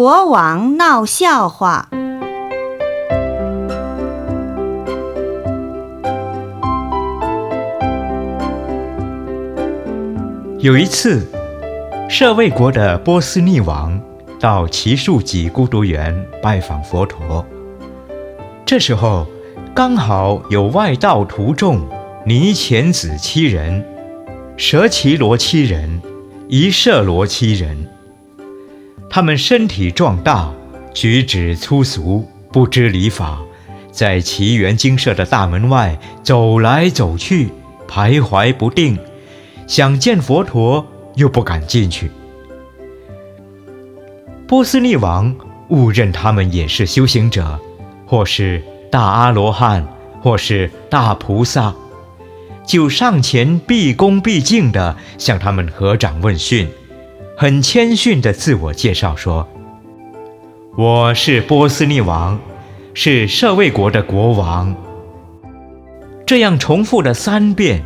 国王闹笑话。有一次，舍卫国的波斯匿王到奇树给孤独园拜访佛陀。这时候，刚好有外道徒众尼乾子七人、舍奇罗七人、一舍罗七人。他们身体壮大，举止粗俗，不知礼法，在奇园精舍的大门外走来走去，徘徊不定，想见佛陀又不敢进去。波斯匿王误认他们也是修行者，或是大阿罗汉，或是大菩萨，就上前毕恭毕敬地向他们合掌问讯。很谦逊地自我介绍说：“我是波斯匿王，是舍卫国的国王。”这样重复了三遍，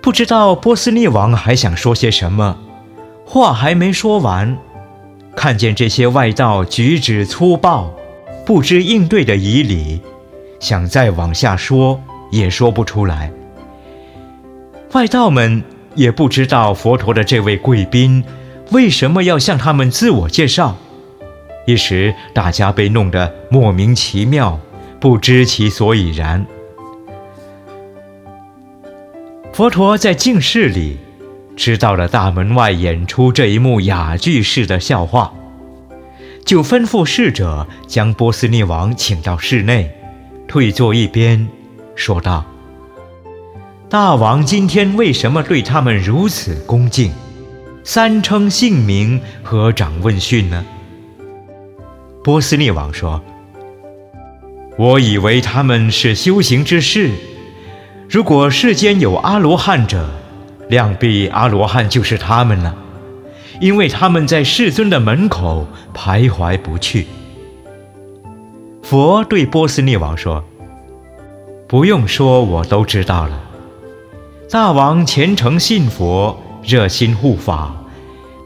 不知道波斯匿王还想说些什么，话还没说完，看见这些外道举止粗暴，不知应对的仪礼，想再往下说也说不出来。外道们也不知道佛陀的这位贵宾。为什么要向他们自我介绍？一时大家被弄得莫名其妙，不知其所以然。佛陀在净室里，知道了大门外演出这一幕哑剧式的笑话，就吩咐侍者将波斯匿王请到室内，退坐一边，说道：“大王今天为什么对他们如此恭敬？”三称姓名，合掌问讯呢？波斯匿王说：“我以为他们是修行之士，如果世间有阿罗汉者，量必阿罗汉就是他们了，因为他们在世尊的门口徘徊不去。”佛对波斯匿王说：“不用说，我都知道了。大王虔诚信佛。”热心护法，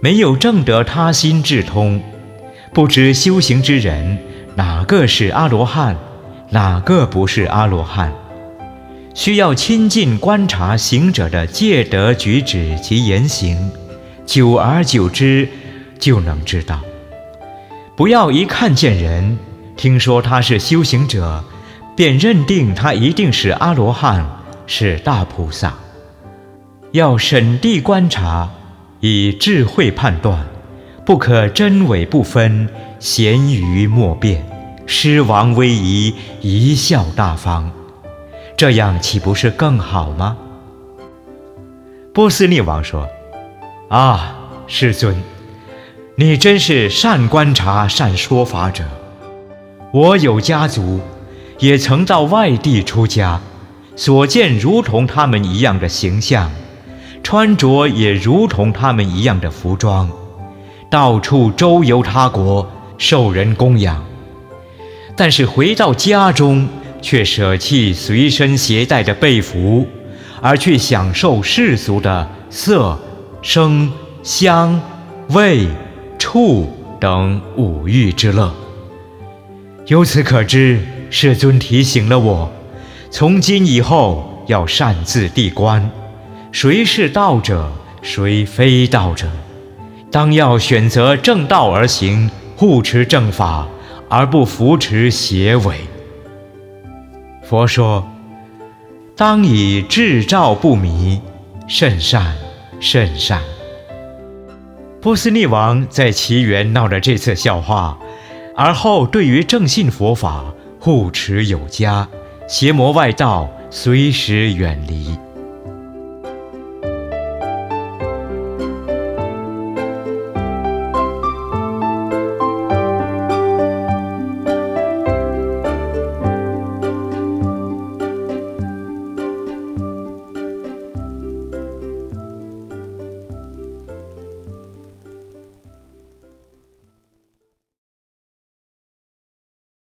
没有正得他心智通，不知修行之人哪个是阿罗汉，哪个不是阿罗汉，需要亲近观察行者的戒德举止及言行，久而久之就能知道。不要一看见人，听说他是修行者，便认定他一定是阿罗汉，是大菩萨。要审地观察，以智慧判断，不可真伪不分，咸愚莫辨，狮王威仪，贻笑大方，这样岂不是更好吗？波斯匿王说：“啊，世尊，你真是善观察、善说法者。我有家族，也曾到外地出家，所见如同他们一样的形象。”穿着也如同他们一样的服装，到处周游他国，受人供养。但是回到家中，却舍弃随身携带的被服，而去享受世俗的色、声、香、味、触等五欲之乐。由此可知，世尊提醒了我，从今以后要善自地观。谁是道者，谁非道者？当要选择正道而行，护持正法，而不扶持邪伪。佛说：“当以智照不迷，甚善，甚善。”波斯匿王在奇缘闹了这次笑话，而后对于正信佛法，护持有加，邪魔外道随时远离。